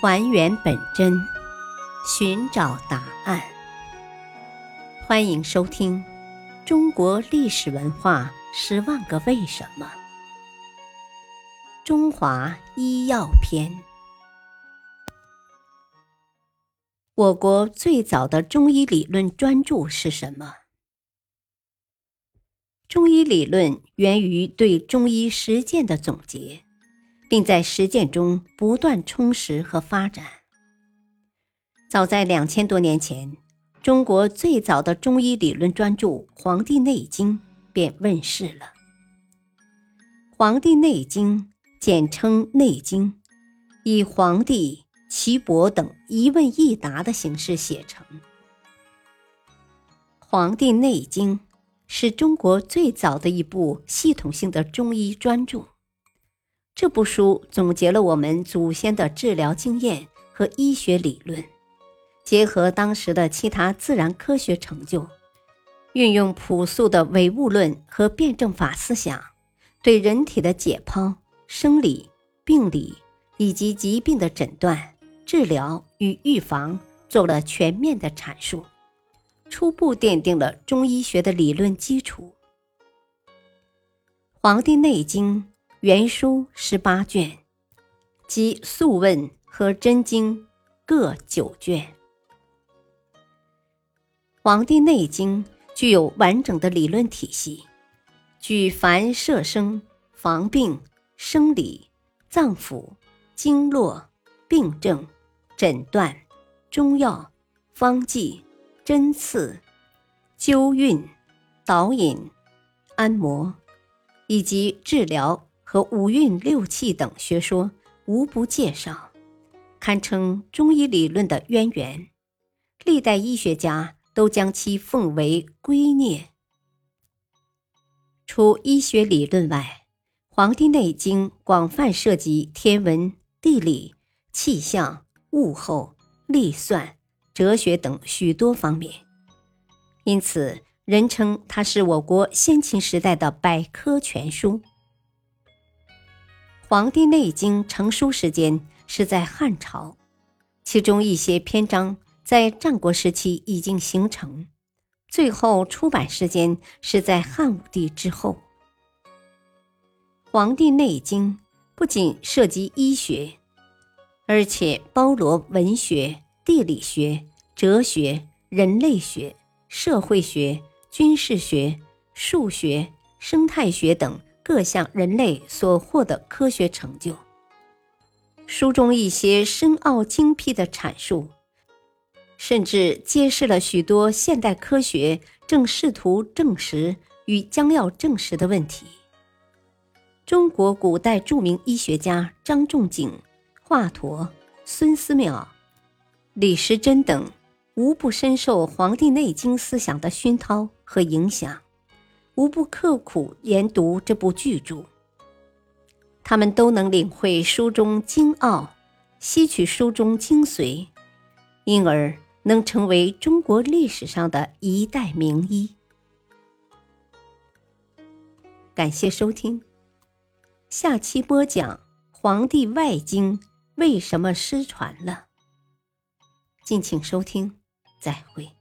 还原本真，寻找答案。欢迎收听《中国历史文化十万个为什么》——中华医药篇。我国最早的中医理论专著是什么？中医理论源于对中医实践的总结。并在实践中不断充实和发展。早在两千多年前，中国最早的中医理论专著《黄帝内经》便问世了。《黄帝内经》简称《内经》，以黄帝、岐伯等一问一答的形式写成。《黄帝内经》是中国最早的一部系统性的中医专著。这部书总结了我们祖先的治疗经验和医学理论，结合当时的其他自然科学成就，运用朴素的唯物论和辩证法思想，对人体的解剖、生理、病理以及疾病的诊断、治疗与预防做了全面的阐述，初步奠定了中医学的理论基础。《黄帝内经》。原书十八卷，即《素问》和《真经》各九卷，《黄帝内经》具有完整的理论体系，举凡摄生、防病、生理、脏腑、经络、病症、诊断、中药、方剂、针刺、灸运、导引、按摩，以及治疗。和五运六气等学说无不介绍，堪称中医理论的渊源。历代医学家都将其奉为圭臬。除医学理论外，《黄帝内经》广泛涉及天文、地理、气象、物候、历算、哲学等许多方面，因此人称它是我国先秦时代的百科全书。《黄帝内经》成书时间是在汉朝，其中一些篇章在战国时期已经形成，最后出版时间是在汉武帝之后。《黄帝内经》不仅涉及医学，而且包罗文学、地理学、哲学、人类学、社会学、军事学、数学、生态学等。各项人类所获的科学成就，书中一些深奥精辟的阐述，甚至揭示了许多现代科学正试图证实与将要证实的问题。中国古代著名医学家张仲景、华佗、孙思邈、李时珍等，无不深受《黄帝内经》思想的熏陶和影响。无不刻苦研读这部巨著，他们都能领会书中精奥，吸取书中精髓，因而能成为中国历史上的一代名医。感谢收听，下期播讲《黄帝外经》为什么失传了。敬请收听，再会。